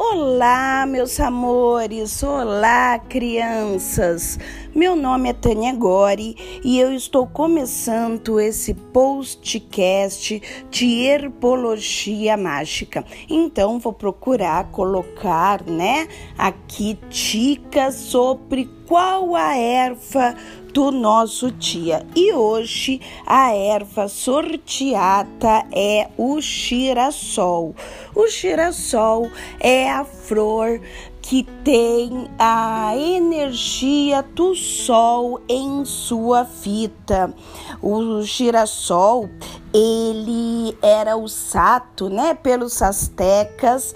Olá, meus amores, olá, crianças. Meu nome é Tânia Gori e eu estou começando esse postcast de herbologia mágica. Então, vou procurar colocar, né, aqui dicas sobre qual a erva do nosso dia. E hoje a erva sorteada é o girassol. O girassol é a flor que tem a energia do sol em sua fita. O girassol, ele era usado, né, pelos astecas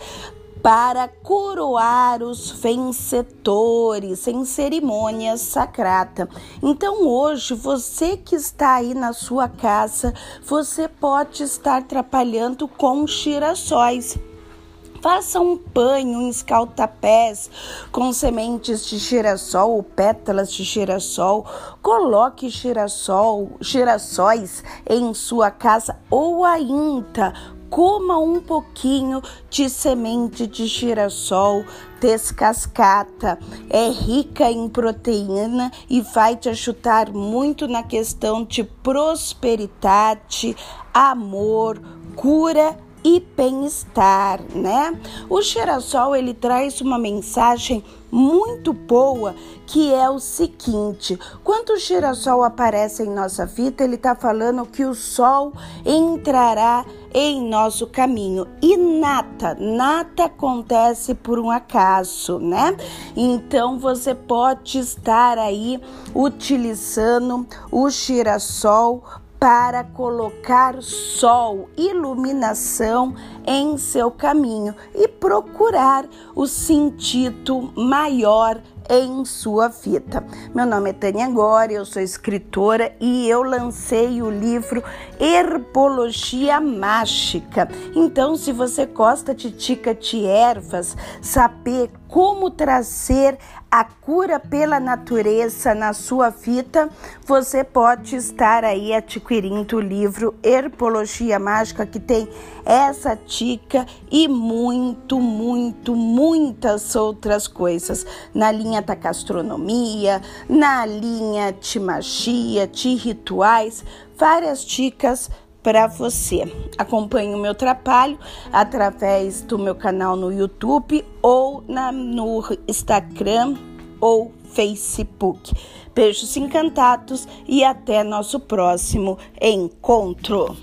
para coroar os vencedores em cerimônias sacrata. Então hoje você que está aí na sua casa, você pode estar trabalhando com girassóis. Faça um banho, um escalta-pés com sementes de girassol ou pétalas de girassol. Coloque girassol, girassóis em sua casa ou ainda coma um pouquinho de semente de girassol descascata. É rica em proteína e vai te ajudar muito na questão de prosperidade, amor, cura e bem-estar, né? O girassol ele traz uma mensagem muito boa que é o seguinte: quando o girassol aparece em nossa vida, ele está falando que o sol entrará em nosso caminho e nada, nada acontece por um acaso, né? Então você pode estar aí utilizando o girassol para colocar sol, iluminação em seu caminho e procurar o sentido maior em sua vida. Meu nome é Tânia Gore, eu sou escritora e eu lancei o livro Herbologia Mágica. Então, se você gosta de dica de ervas, saber como trazer a cura pela natureza na sua vida, você pode estar aí adquirindo o livro Herbologia Mágica que tem essa dica e muito, muito, muitas outras coisas na linha da gastronomia, na linha de magia, de rituais, várias dicas para você. Acompanhe o meu trabalho através do meu canal no YouTube ou na, no Instagram ou Facebook. Beijos encantados e até nosso próximo encontro.